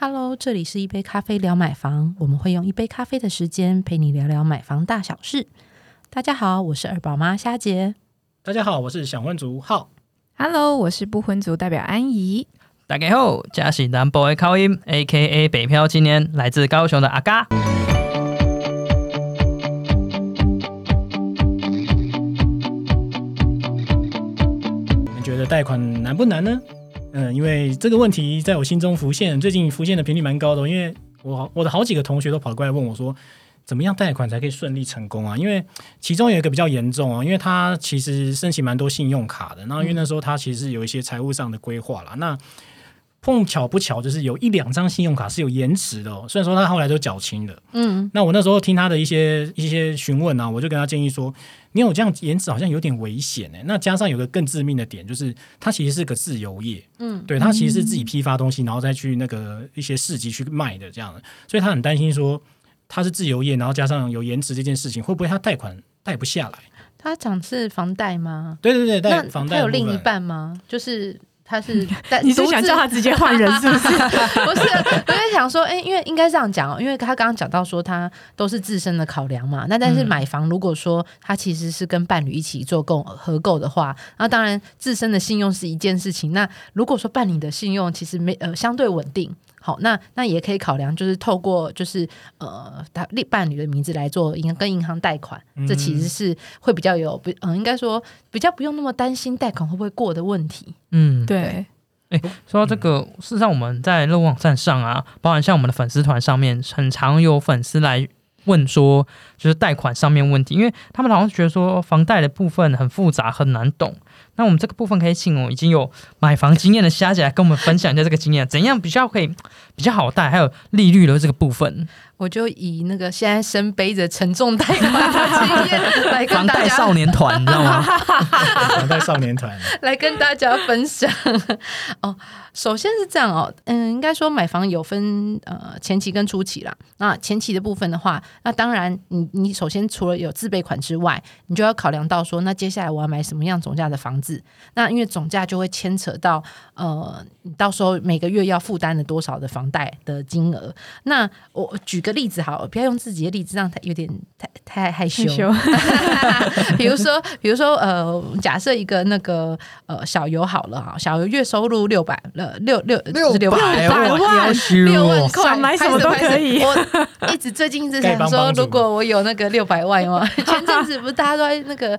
Hello，这里是一杯咖啡聊买房，我们会用一杯咖啡的时间陪你聊聊买房大小事。大家好，我是二宝妈虾姐。大家好，我是想婚族浩。Hello，我是不婚族代表安怡。大家好，嘉喜南 boy 靠音，A.K.A 北漂青年，来自高雄的阿嘎。你们觉得贷款难不难呢？嗯，因为这个问题在我心中浮现，最近浮现的频率蛮高的哦。因为我我的好几个同学都跑过来问我说，怎么样贷款才可以顺利成功啊？因为其中有一个比较严重哦，因为他其实申请蛮多信用卡的，然后因为那时候他其实有一些财务上的规划啦，那。碰巧不巧，就是有一两张信用卡是有延迟的哦。虽然说他后来都缴清了，嗯，那我那时候听他的一些一些询问啊，我就跟他建议说，你有这样延迟好像有点危险哎。那加上有个更致命的点，就是他其实是个自由业，嗯，对他其实是自己批发东西，然后再去那个一些市集去卖的这样的，所以他很担心说他是自由业，然后加上有延迟这件事情，会不会他贷款贷不下来？他讲是房贷吗？对对对，贷那房贷有另一半吗？就是他是在你是想叫他直接换人是不是？不是，我在想说，哎、因为应该这样讲哦，因为他刚刚讲到说他都是自身的考量嘛。那但是嗯买房，如果说他其实是跟伴侣一起做购合购的话，那当然自身的信用是一件事情。那如果说伴侣的信用其实没呃相对稳定。好，那那也可以考量，就是透过就是呃，他另伴侣的名字来做银跟银行贷款，这其实是会比较有不嗯、应该说比较不用那么担心贷款会不会过的问题。嗯，对，说到这个，事实上我们在乐网站上啊，包含像我们的粉丝团上面，很常有粉丝来问说，就是贷款上面问题，因为他们好像觉得说房贷的部分很复杂很难懂。那我们这个部分可以请我已经有买房经验的虾姐来跟我们分享一下这个经验，怎样比较可以比较好贷，还有利率的这个部分。我就以那个现在身背着沉重贷款的经验来跟房大家贷少年团，你知道吗？房贷少年团，来跟大家分享哦。首先是这样哦，嗯，应该说买房有分呃前期跟初期啦。那前期的部分的话，那当然你你首先除了有自备款之外，你就要考量到说，那接下来我要买什么样总价的房子？那因为总价就会牵扯到呃，你到时候每个月要负担的多少的房贷的金额。那我举个例子好了，不要用自己的例子，让他有点太太害羞。害 羞比如说，比如说，呃，假设一个那个呃小游好了哈，小游月收入六百呃六六六六百万六万块，想买什么都可以我一直最近一直想说如果我有那个六百万嘛，前阵子不是大家都在那个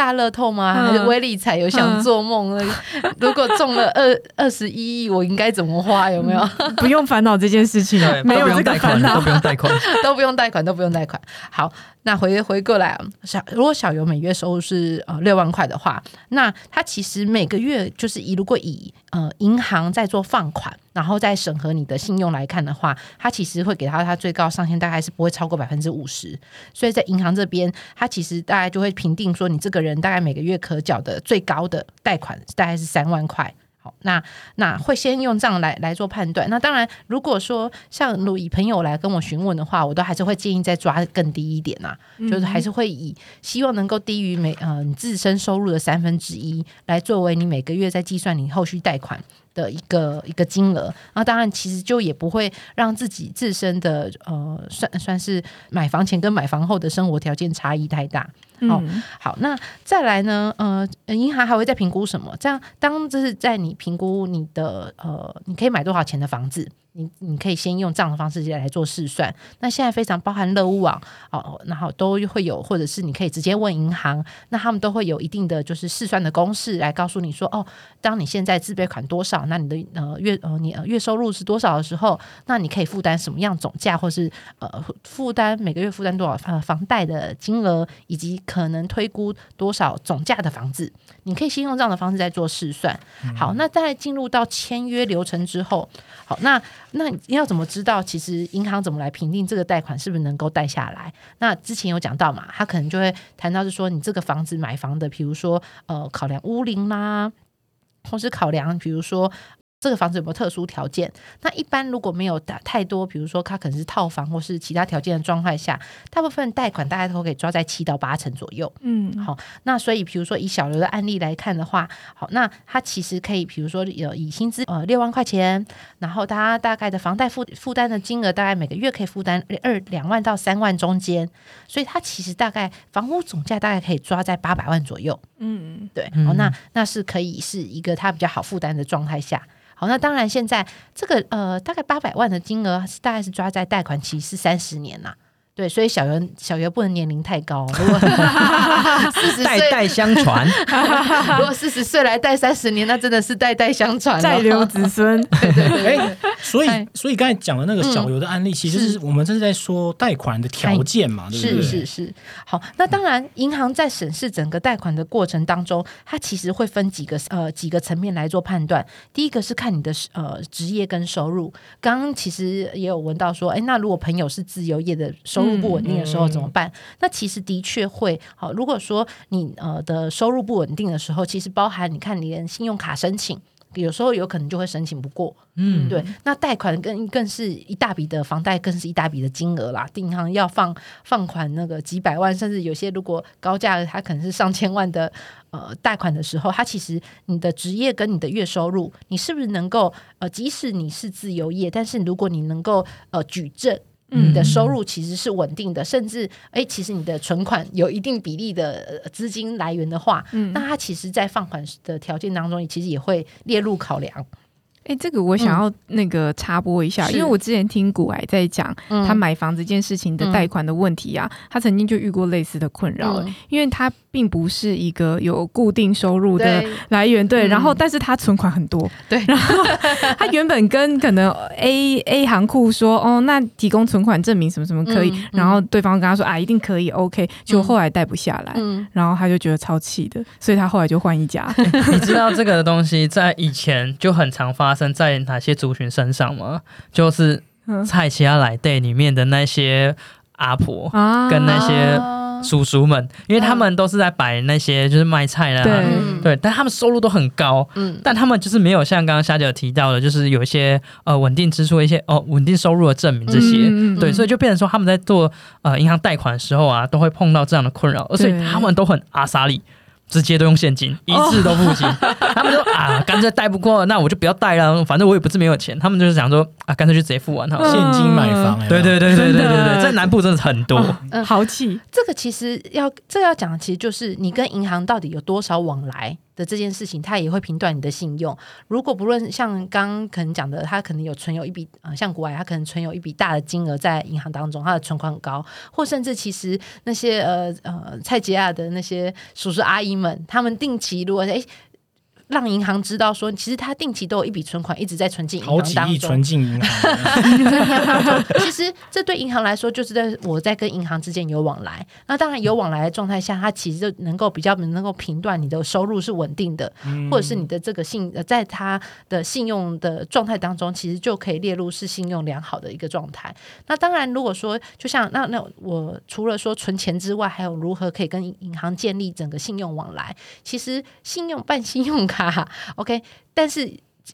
大乐透吗？嗯还是威力彩有想做梦？那个 如果中了二二十一亿，我应该怎么花？有没有？不用烦恼这件事情没有贷款，个烦恼都。不用贷款。都不用贷款，都不用贷款。好，那回回过来，小如果小游每月收入是呃六万块的话，那他其实每个月就是以如果以呃银行在做放款，然后再审核你的信用来看的话，他其实会给他他最高上限大概是不会超过百分之五十，所以在银行这边，他其实大概就会评定说你这个人大概每个月可缴的最高的贷款大概是三万块。好，那那会先用这样来来做判断。那当然，如果说像如以朋友来跟我询问的话，我都还是会建议再抓更低一点呐、就是还是会以希望能够低于每呃你自身收入的三分之一来作为你每个月在计算你后续贷款的一个一个金额。那当然，其实就也不会让自己自身的呃算算是买房前跟买房后的生活条件差异太大。哦，好，那再来呢？呃，银行还会再评估什么？这样，当这是在你评估你的呃，你可以买多少钱的房子，你你可以先用这样的方式来做试算。那现在非常包含乐屋网哦，然后都会有，或者是你可以直接问银行，那他们都会有一定的就是试算的公式来告诉你说，哦，当你现在自备款多少，那你的呃月呃你月收入是多少的时候，那你可以负担什么样总价，或是呃负担每个月负担多少房房贷的金额，以及可能推估多少总价的房子，你可以先用这样的方式在做试算。好，那在进入到签约流程之后，好，那那你要怎么知道其实银行怎么来评定这个贷款是不是能够贷下来？那之前有讲到嘛，他可能就会谈到是说你这个房子买房的，比如说呃考量屋龄啦。或是考量，比如说这个房子有没有特殊条件？那一般如果没有打太多，比如说它可能是套房或是其他条件的状态下，大部分贷款大概都可以抓在七到八成左右。嗯，好，那所以比如说以小刘的案例来看的话，好，那他其实可以，比如说有以薪资呃六万块钱，然后他大概的房贷负负担的金额大概每个月可以负担二两万到三万中间，所以他其实大概房屋总价大概可以抓在八百万左右。嗯，对，嗯好，那那是可以是一个他比较好负担的状态下。好，那当然现在这个呃大概八百万的金额是，大概是抓在贷款期是三十年呐、对，所以小袁小袁不能年龄太高，如果 四十岁，代代相传，如果四十岁来贷三十年，那真的是代代相传、哦，再留子孙，对对对所以哎所以刚才讲的那个小游的案例，其实是我们这是在说贷款的条件嘛，对不是对？是是，好，那当然，银行在审视整个贷款的过程当中，它其实会分几个呃几个层面来做判断。第一个是看你的呃职业跟收入。刚刚其实也有闻到说，哎，那如果朋友是自由业的，收入不稳定的时候嗯怎么办？那其实的确会好。如果说你呃的收入不稳定的时候，其实包含你看你连信用卡申请。有时候有可能就会申请不过，嗯，对，那贷款更更是一大笔的房贷，更是一大笔的金额啦。银行要放放款那个几百万，甚至有些如果高价的，它可能是上千万的呃贷款的时候，它其实你的职业跟你的月收入，你是不是能够呃，即使你是自由业，但是如果你能够呃举证。你的收入其实是稳定的，甚至哎，其实你的存款有一定比例的呃资金来源的话，嗯那它其实，在放款的条件当中，其实也会列入考量。哎，这个我想要那个插播一下，是因为我之前听古癌在讲嗯。他买房这件事情的贷款的问题啊，他曾经就遇过类似的困扰，嗯。因为他并不是一个有固定收入的来源，对，嗯然后但是他存款很多，对。然后他原本跟可能 A A 行库说，哦，那提供存款证明什么什么可以，嗯嗯然后对方跟他说啊，一定可以，OK，就后来贷不下来，嗯，然后他就觉得超气的，所以他后来就换一家，你知道这个东西在以前就很常发生在哪些族群身上吗？就是嗯。蔡奇亚来 day 里面的那些阿婆。啊。跟那些啊。叔叔们，因为他们都是在摆那些就是卖菜啦，对。嗯。对，但他们收入都很高，嗯。但他们就是没有像刚刚夏姐有提到的，就是有一些呃稳定支出、一些哦稳定收入的证明这些，嗯嗯嗯。对，所以就变成说他们在做呃银行贷款的时候啊，都会碰到这样的困扰，而且他们都很阿萨里。直接都用现金，一次都付清。他们说啊，干脆贷不过，那我就不要贷了，反正我也不是没有钱。他们就是想说啊，干脆就直接付完好了。现金买房，对对对对对对对，在南部真的是很多。嗯好气，这个其实要这要讲的，其实就是你跟银行到底有多少往来的这件事情，他也会评断你的信用。如果不论像刚刚可能讲的，他可能有存有一笔呃，像国外他可能存有一笔大的金额在银行当中，他的存款很高，或甚至其实那些呃呃蔡杰亚的那些叔叔阿姨们，他们定期如果哎。让银行知道说，其实他定期都有一笔存款一直在存进银好几行当中，亿存进银行，其实这对银行来说，就是在我在跟银行之间有往来。那当然有往来的状态下，它其实就能够比较能够评断你的收入是稳定的，或者是你的这个信，呃在他的信用的状态当中，其实就可以列入是信用良好的一个状态。那当然，如果说就像那那我除了说存钱之外，还有如何可以跟银行建立整个信用往来？其实信用办信用卡哈哈。Ok 但是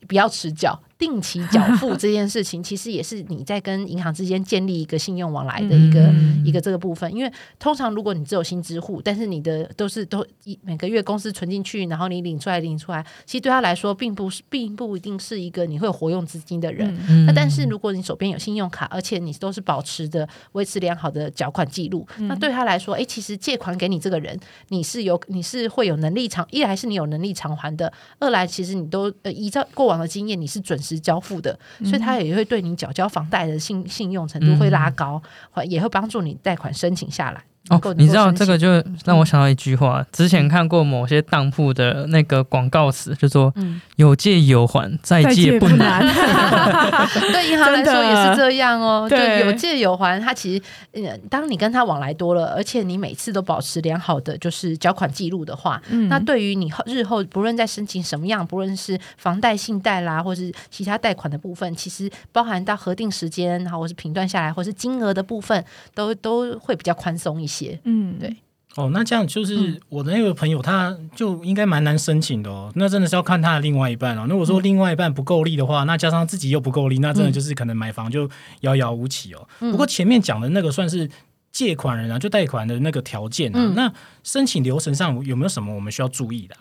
比较持久定期缴付这件事情，其实也是你在跟银行之间建立一个信用往来的一个、嗯一个这个部分。因为通常如果你只有新支户，但是你的都是都一每个月公司存进去，然后你领出来领出来，其实对他来说并不是并不一定是一个你会有活用资金的人。嗯那但是如果你手边有信用卡，而且你都是保持的维持良好的缴款记录，那对他来说，诶，其实借款给你这个人，你是有你是会有能力偿，一来是你有能力偿还的，二来其实你都呃依照过往的经验，你是准时交付的，所以他也会对你缴交房贷的信信用程度会拉高，或也会帮助你贷款申请下来。哦，你知道这个就就让我想到一句话，之前看过某些当铺的那个广告词，就说嗯，有借有还，再借不难。对银行来说也是这样哦，就对有借有还。它其实，嗯，当你跟他往来多了，而且你每次都保持良好的就是缴款记录的话，嗯那对于你日后不论在申请什么样，不论是房贷、信贷啦，或是其他贷款的部分，其实包含到核定时间，然后或是评断下来，或是金额的部分，都都会比较宽松一些。嗯对哦，那这样就是我的那个朋友，他就应该蛮难申请的哦。那真的是要看他的另外一半哦。如果说另外一半不够力的话，那加上自己又不够力，那真的就是可能买房就遥遥无期哦。不过前面讲的那个算是借款人啊，就贷款的那个条件啊，那申请流程上有没有什么我们需要注意的？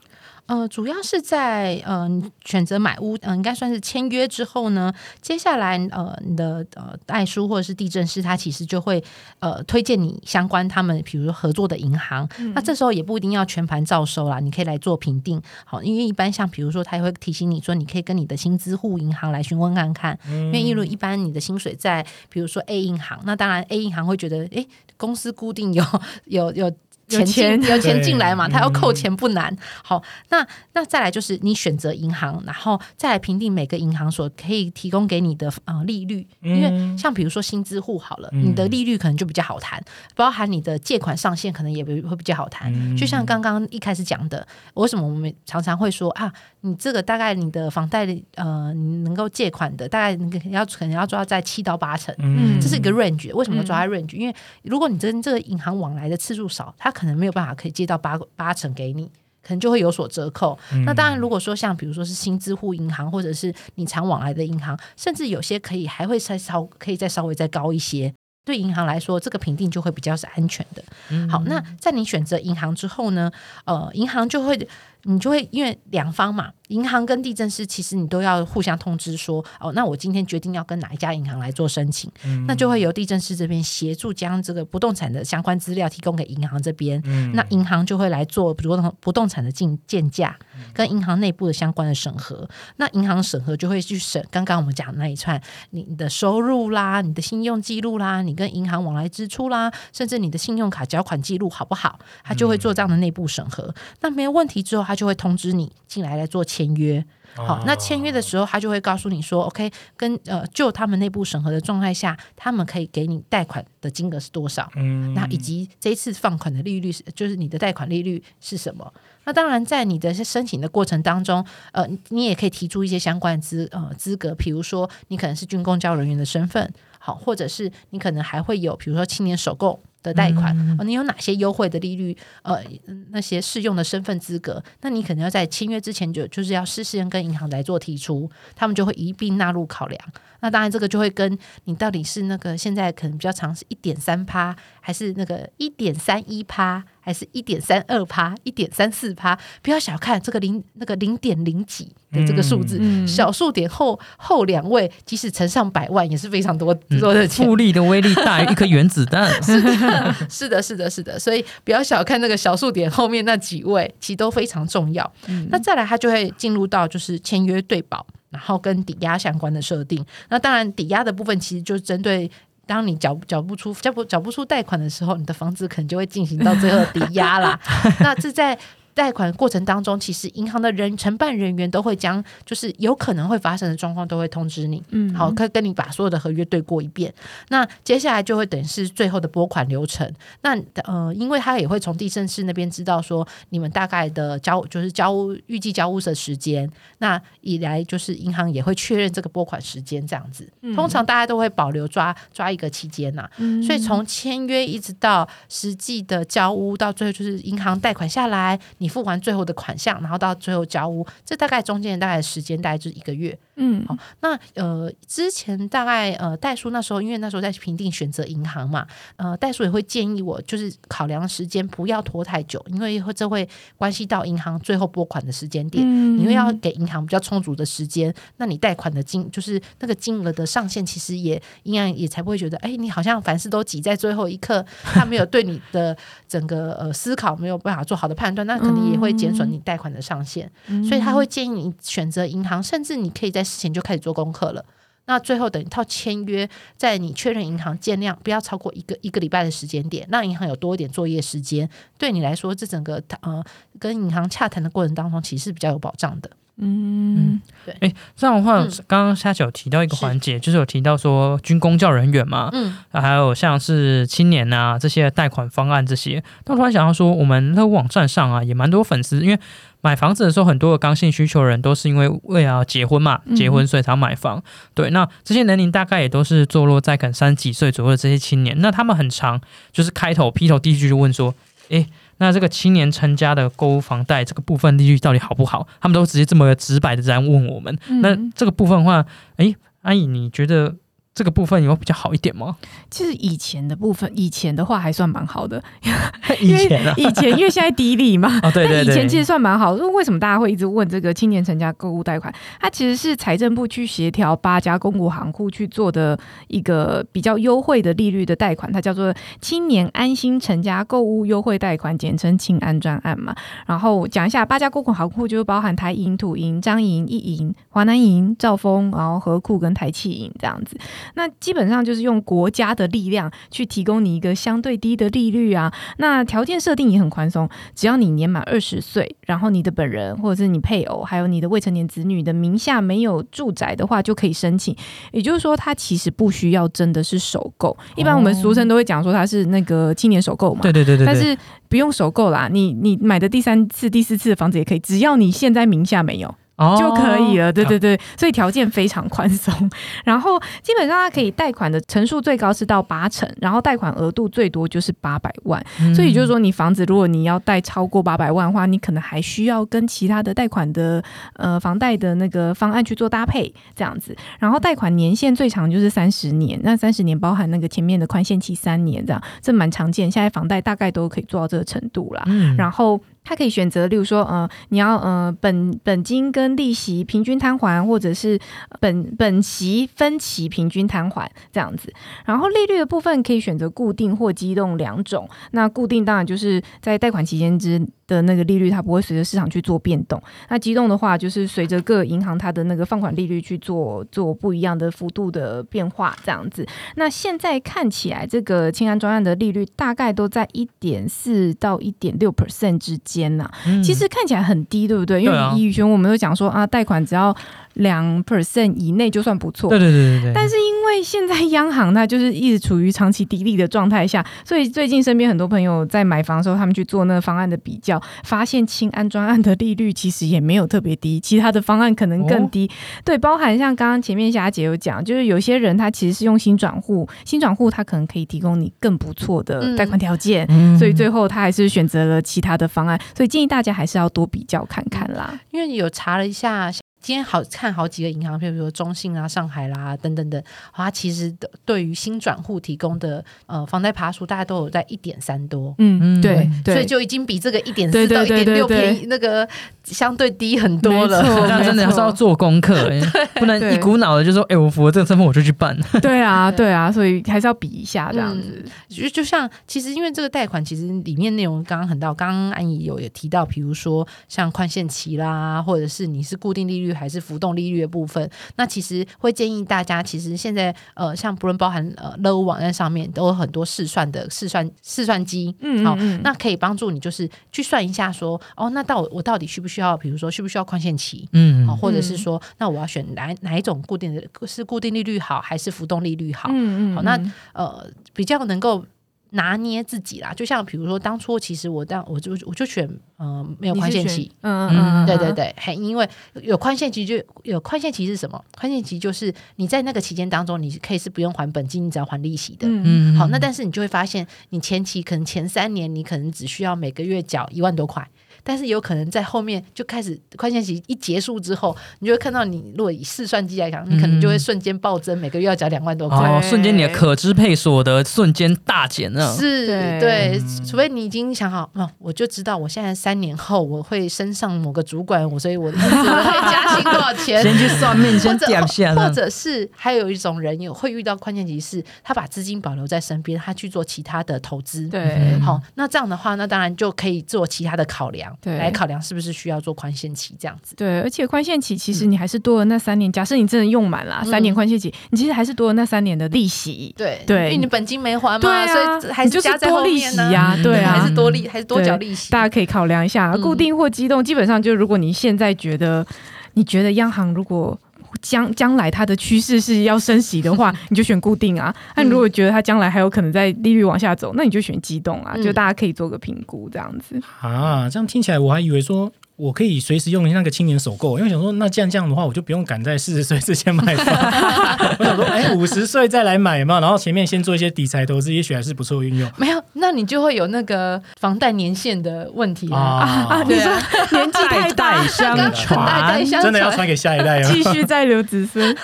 呃，主要是在呃选择买屋，嗯、应该算是签约之后呢，接下来呃你的呃代书或者是地震师，他其实就会呃推荐你相关他们比如合作的银行，那这时候也不一定要全盘照收啦，你可以来做评定，好，因为一般像比如说他也会提醒你说，你可以跟你的薪资户银行来询问看看，因为因为一般你的薪水在比如说 A 银行，那当然 A 银行会觉得，诶，公司固定有有有。钱进钱。有钱进来嘛，他要扣钱不难。好，那那再来就是你选择银行，然后再来评定每个银行所可以提供给你的呃利率，因为像比如说新资户好了，嗯。你的利率可能就比较好谈，包含你的借款上限可能也会会比较好谈。嗯就像刚刚一开始讲的，为什么我们常常会说啊，你这个大概你的房贷呃你能够借款的大概你可能要可能要抓在七到八成。嗯这是一个 range，为什么要抓在 range？、因为如果你跟这个银行往来的次数少，他可能没有办法可以借到八八成给你。可能就会有所折扣。那当然，如果说像比如说是新支户银行，或者是你常往来的银行，甚至有些可以还会再稍可以再稍微再高一些。对银行来说，这个评定就会比较是安全的。好，那在你选择银行之后呢，呃，银行就会你就会因为两方嘛，银行跟地震师其实你都要互相通知说，哦，那我今天决定要跟哪一家银行来做申请，那就会由地震师这边协助将这个不动产的相关资料提供给银行这边，那银行就会来做不动不动产的进鉴价，跟银行内部的相关的审核。那银行审核就会去审刚刚我们讲的那一串你的收入啦、你的信用记录啦、你跟银行往来支出啦，甚至你的信用卡缴款记录好不好，他就会做这样的内部审核。那没有问题之后，他就会通知你进来来做签约。好，那签约的时候，他就会告诉你说，OK，跟呃，就他们内部审核的状态下，他们可以给你贷款的金额是多少，嗯那以及这一次放款的利率是，就是你的贷款利率是什么？那当然，在你的申请的过程当中，呃，你也可以提出一些相关的资呃资格，比如说你可能是军工教人员的身份，好，或者是你可能还会有，比如说青年首购。的贷款、哦你有哪些优惠的利率？呃，那些适用的身份资格，那你可能要在签约之前就就是要事先跟银行来做提出，他们就会一并纳入考量。那当然，这个就会跟你到底是那个现在可能比较长是一点三趴，还是那个一点三一趴，还是一点三二趴、一点三四趴？不要小看这个零那个零点零几的这个数字，嗯小数点后后两位，即使乘上百万，也是非常多多的钱。复利的威力大于一颗原子弹。是的，是的，是的，所以不要小看那个小数点后面那几位，其实都非常重要。那再来，它就会进入到就是签约对保，然后跟抵押相关的设定。那当然，抵押的部分其实就是针对。当你缴缴不出缴不缴不出贷款的时候，你的房子可能就会进行到最后抵押啦。那这在贷款过程当中，其实银行的人承办人员都会将就是有可能会发生的状况都会通知你，嗯好，可以跟你把所有的合约对过一遍。那接下来就会等于是最后的拨款流程。那呃，因为他也会从地震室那边知道说你们大概的交就是交屋预计交屋的时间，那以来就是银行也会确认这个拨款时间这样子。通常大家都会保留抓抓一个期间呐、所以从签约一直到实际的交屋，到最后就是银行贷款下来，你你付完最后的款项，然后到最后交屋，这大概中间大概时间大概就一个月。嗯好，那呃，之前大概呃，代书那时候，因为那时候在评定选择银行嘛，呃，代书也会建议我，就是考量时间不要拖太久，因为会这会关系到银行最后拨款的时间点。嗯你会要给银行比较充足的时间，那你贷款的金就是那个金额的上限，其实也应该也才不会觉得，哎，你好像凡事都挤在最后一刻，他没有对你的整个呃思考没有办法做好的判断，那肯定也会减损你贷款的上限。所以他会建议你选择银行，甚至你可以在事情就开始做功课了。那最后等一套签约，在你确认银行见量不要超过一个一个礼拜的时间点，让银行有多一点作业时间，对你来说，这整个呃跟银行洽谈的过程当中，其实是比较有保障的。嗯哎，这样的话嗯，刚刚夏九有提到一个环节，就是有提到说军工教人员嘛，嗯，还有像是青年啊这些贷款方案这些。但突然想到说，我们乐屋网站上啊也蛮多粉丝，因为买房子的时候，很多的刚性需求人都是因为为了结婚嘛，嗯。结婚所以才买房。对，那这些年龄大概也都是坐落在可能三十几岁左右的这些青年，那他们很长就是开头劈头第一句就问说，诶，那这个青年成家的购物房贷这个部分利率到底好不好？他们都直接这么直白的这样问我们。嗯那这个部分的话，哎，阿姨，你觉得这个部分有比较好一点吗？其实以前的部分，以前的话还算蛮好的，以前啊，以前因为现在低利嘛，哦，对对对，那以前其实算蛮好。为什么大家会一直问这个青年成家购物贷款？它其实是财政部去协调八家公股行库去做的一个比较优惠的利率的贷款，它叫做青年安心成家购物优惠贷款，简称青安专案嘛。然后讲一下八家公股行库，就是包含台银、土银、彰银、一银、华南银、兆丰，然后和库跟台气银这样子。那基本上就是用国家的力量去提供你一个相对低的利率啊。那条件设定也很宽松，只要你年满二十岁，然后你的本人或者是你配偶，还有你的未成年子女的名下没有住宅的话，就可以申请。也就是说，它其实不需要真的是首购。一般我们俗称都会讲说它是那个青年首购嘛。对对对对，对但是不用首购啦，你你买的第三次、第四次的房子也可以，只要你现在名下没有，哦就可以了。对对对，所以条件非常宽松。然后基本上它可以贷款的成数最高是到八成，然后贷款额度最多就是八百万。嗯所以就是说，你房子如果你要贷超过八百万的话，你可能还需要跟其他的贷款的呃房贷的那个方案去做搭配，这样子。然后贷款年限最长就是三十年，那三十年包含那个前面的宽限期三年，这样这蛮常见。现在房贷大概都可以做到这个程度啦。嗯然后它可以选择，例如说，呃，你要呃本本金跟利息平均摊还，或者是本本息分期平均摊还这样子。然后利率的部分可以选择固定或机动两种。那固定当然就是在贷款期间之的那个利率，它不会随着市场去做变动。那机动的话，就是随着各银行它的那个放款利率去做做不一样的幅度的变化，这样子。那现在看起来，这个清安专案的利率大概都在一点四到一点六 percent 之间呐、嗯其实看起来很低，对不对？因为以宇轩我们都讲说啊，贷款只要两 percent 以内就算不错。对对对对对，但是因为现在央行它就是一直处于长期低利的状态下，所以最近身边很多朋友在买房的时候，他们去做那个方案的比较，发现清安专案的利率其实也没有特别低，其他的方案可能更低。对，包含像刚刚前面霞姐有讲，就是有些人他其实是用新转户，新转户他可能可以提供你更不错的贷款条件。嗯所以最后他还是选择了其他的方案，所以建议大家还是要多比较看看啦。因为有查了一下，今天好看好几个银行，譬如说中信啊、上海啦等等等，它其实的对于新转户提供的呃房贷爬数，大概都有在一点三多。嗯，嗯对对，所以就已经比这个一点对对四到一点对对对六便宜，那个相对低很多了。那 真的要是要做功课，哎不能一股脑的就说，哎，我符合这个身份我就去办。对啊，对啊，所以还是要比一下这样子。就就像其实因为这个贷款，其实里面内容刚刚很到，刚刚安怡有也提到，比如说像宽限期啦，或者是你是固定利率还是浮动利率的部分，那其实会建议大家，其实现在呃，像不论包含呃乐屋网站上面都有很多试算的试算试算机，好、嗯嗯嗯那可以帮助你就是去算一下说，哦，那到我到底需不需要，比如说需不需要宽限期？嗯好，或者是说，那我要选哪哪一种固定的，是固定利率好，还是浮动利率好？嗯嗯好那呃，比较能够拿捏自己啦。就像比如说，当初其实我当我就我就选呃没有宽限期。，嗯嗯对对，对，还因为有宽限期就有宽限期是什么？宽限期就是你在那个期间当中，你可以是不用还本金，你只要还利息的。嗯嗯好，那但是你就会发现，你前期可能前三年你可能只需要每个月缴一万多块，但是有可能在后面就开始宽限期一结束之后，你就会看到你如果以试算机来讲，你可能就会瞬间暴增，每个月要缴两万多块。哦，瞬间你的可支配所得瞬间大减了。是。对。对，除非你已经想好，哦，我就知道我现在三年后我会升上某个主管，我所以我的因此我会加薪多少钱，先去算命，或先者点下，或者是还有一种人有会遇到宽限期是，他把资金保留在身边，他去做其他的投资。对。好，那这样的话，那当然就可以做其他的考量，对来考量是不是需要做宽限期这样子。对，而且宽限期其实你还是多了那三年。假设你真的用满了嗯三年宽限期，你其实还是多了那三年的利息。对对因为你本金没还对嘛，啊，所以还是加在多利后面呢、息呀，嗯对啊，还是多利，还是多缴利息。大家可以考量一下，嗯固定或机动，基本上就如果你现在觉得你觉得央行如果将将来它的趋势是要升息的话，你就选固定啊。那你如果觉得它将来还有可能在利率往下走，那你就选机动啊。嗯就大家可以做个评估这样子。啊，这样听起来我还以为说我可以随时用那个青年首购，因为想说，那既然这样的话，我就不用赶在四十岁之前买房。我想说，哎，五十岁再来买嘛，然后前面先做一些理财投资，也许还是不错运用。没有，那你就会有那个房贷年限的问题啊。啊，你说年纪太大，代相传，真的要传给下一代哦。继续再留子孙，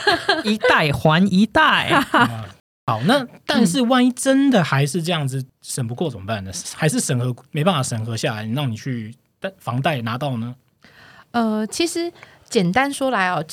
一代还一代。啊 好，那但是万一真的还是这样子审不过怎么办呢？还是审核没办法审核下来，让你去贷房贷拿到呢？呃，其实简单说来哦，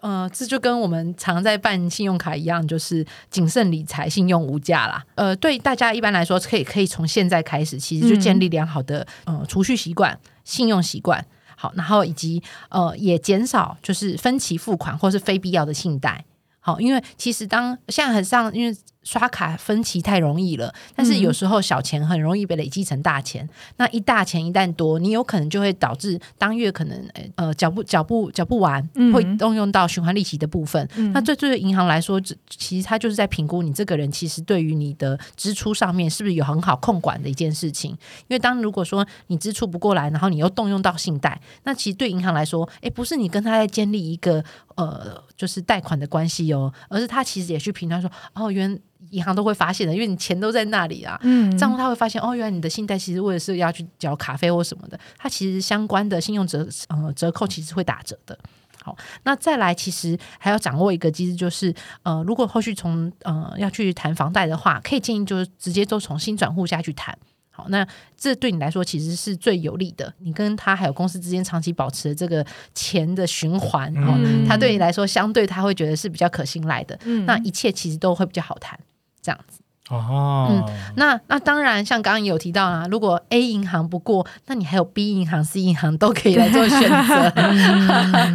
呃，这就跟我们常在办信用卡一样，就是谨慎理财，信用无价啦。呃，对大家一般来说，可以可以从现在开始，其实就建立良好的呃储蓄习惯、信用习惯。好，然后以及呃也减少就是分期付款或是非必要的信贷。好，因为其实当现在很像，因为刷卡分期太容易了，但是有时候小钱很容易被累积成大钱。那一大钱一旦多，你有可能就会导致当月可能呃缴不缴不缴不完，会动用到循环利息的部分。那这对银行来说，其实它就是在评估你这个人其实对于你的支出上面是不是有很好控管的一件事情。因为当如果说你支出不过来，然后你又动用到信贷，那其实对银行来说，哎，不是你跟他在建立一个呃就是贷款的关系哦，而是他其实也去评断说，哦，原银行都会发现的，因为你钱都在那里啊。嗯，账户他会发现，哦，原来你的信贷其实为了是要去缴卡费或什么的，它其实相关的信用折呃折扣其实会打折的。好，那再来，其实还要掌握一个机制，就是呃，如果后续从呃要去谈房贷的话，可以建议就是直接都从新转户下去谈。好，那这对你来说其实是最有利的。你跟他还有公司之间长期保持这个钱的循环，哦，他对你来说相对他会觉得是比较可信赖的。嗯，那一切其实都会比较好谈，这样子。哦，嗯，那那当然，像刚刚也有提到啦，如果 A 银行不过，那你还有 B 银行、C 银行都可以来做选择。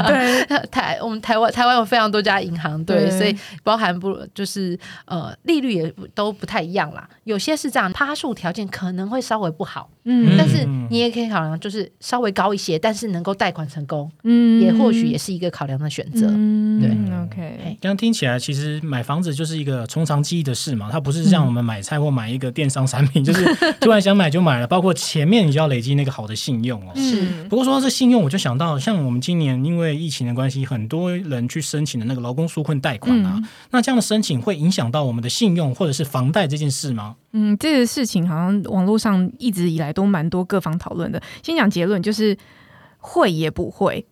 对，台我们台湾台湾有非常多家银行，对，所以包含不就是呃利率也都不太一样啦。有些是这样，趴数条件可能会稍微不好，嗯，但是你也可以考量就是稍微高一些，但是能够贷款成功，嗯，也或许也是一个考量的选择。对，OK。刚刚听起来，其实买房子就是一个从长计议的事嘛，它不是像我们买菜或买一个电商产品，就是突然想买就买了。包括前面你就要累积那个好的信用哦。是。不过说到这信用，我就想到，像我们今年因为疫情的关系，很多人去申请的那个劳工纾困贷款啊，那这样的申请会影响到我们的信用或者是房贷这件事吗？嗯，这个事情好像网络上一直以来都蛮多各方讨论的。先讲结论，就是。会也不会，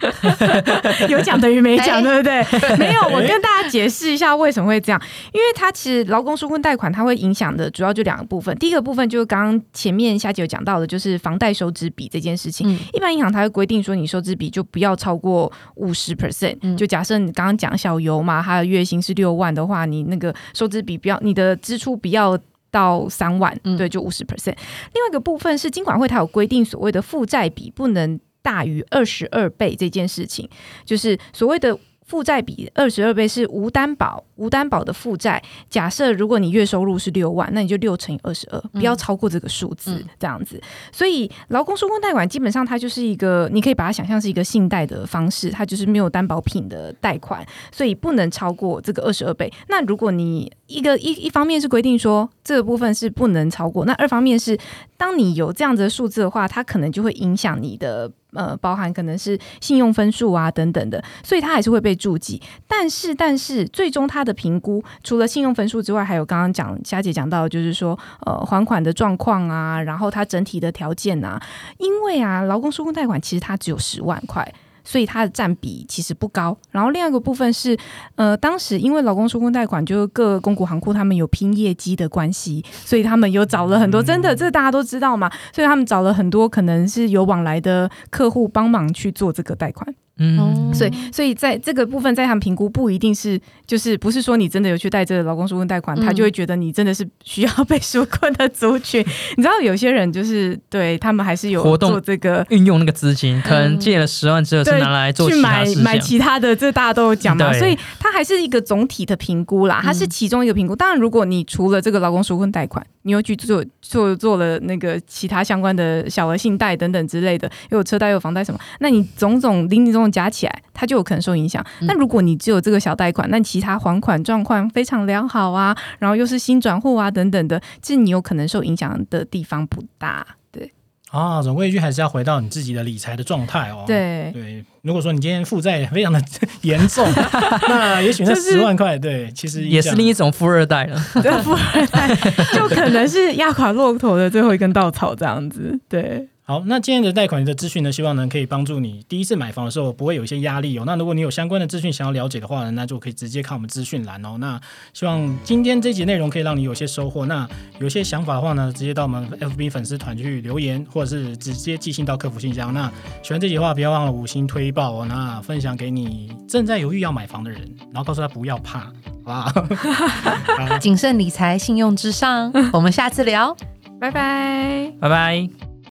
有讲等于没讲，对不对？没有，我跟大家解释一下为什么会这样。因为它其实劳工纾困贷款，它会影响的主要就两个部分。第一个部分就是刚刚前面夏姐有讲到的，就是房贷收支比这件事情。一般银行它会规定说，你收支比就不要超过五十 percent。就假设你刚刚讲小游嘛，他的月薪是六万的话，你那个收支比不要，你的支出不要。到三万，对，就五十 percent。另外一个部分是金管会，它有规定所谓的负债比不能大于二十二倍这件事情，就是所谓的。负债比二十二倍是无担保，无担保的负债。假设如果你月收入是六万，那你就六乘以二十二，不要超过这个数字，这样子。所以劳工纾困贷款基本上它就是一个，你可以把它想象是一个信贷的方式，它就是没有担保品的贷款，所以不能超过这个二十二倍。那如果你一个一一方面是规定说这个部分是不能超过，那二方面是当你有这样子的数字的话，它可能就会影响你的。呃，包含可能是信用分数啊等等的，所以他还是会被注记。但是，但是最终他的评估除了信用分数之外，还有刚刚讲佳姐讲到，就是说呃还款的状况啊，然后他整体的条件啊，因为啊劳工纾困贷款其实他只有十万块。所以它的占比其实不高。然后另外一个部分是，呃，当时因为劳工纾困贷款，就是各公股行库他们有拼业绩的关系，所以他们有找了很多，真的，这大家都知道嘛。所以他们找了很多可能是有往来的客户帮忙去做这个贷款。嗯，所以所以在这个部分，在他们评估不一定是，就是不是说你真的有去贷这个劳工纾困贷款，他就会觉得你真的是需要被纾困的族群。你知道有些人就是对他们还是有活动这个运用那个资金，可能借了十万之后是拿来做去买买其他的，这大家都有讲嘛。所以它还是一个总体的评估啦，它是其中一个评估。当然，如果你除了这个劳工纾困贷款，你又去做做做了那个其他相关的小额信贷等等之类的，又有车贷又有房贷什么，那你种种零零总总加起来，它就有可能受影响。那如果你只有这个小贷款，那其他还款状况非常良好啊，然后又是新转户啊等等的，这你有可能受影响的地方不大。对，啊，总归一句还是要回到你自己的理财的状态哦。对，对，如果说你今天负债非常的 严重，那也许那十万块，对，其实也是另一种富二代了。对，富二代就可能是压垮骆驼的最后一根稻草这样子。对，好，那今天的贷款的资讯呢，希望呢可以帮助你第一次买房的时候不会有一些压力哦。那如果你有相关的资讯想要了解的话呢，那就可以直接看我们资讯栏哦。那希望今天这集内容可以让你有些收获。那有些想法的话呢，直接到我们 FB 粉丝团去留言，或者是直接寄信到客服信箱。那喜欢这集的话，不要忘了五星推爆哦。那分享给你正在犹豫要买房的人，然后告诉他不要怕，好不好？好 谨慎理财，信用至上。我们下次聊。拜拜。拜拜。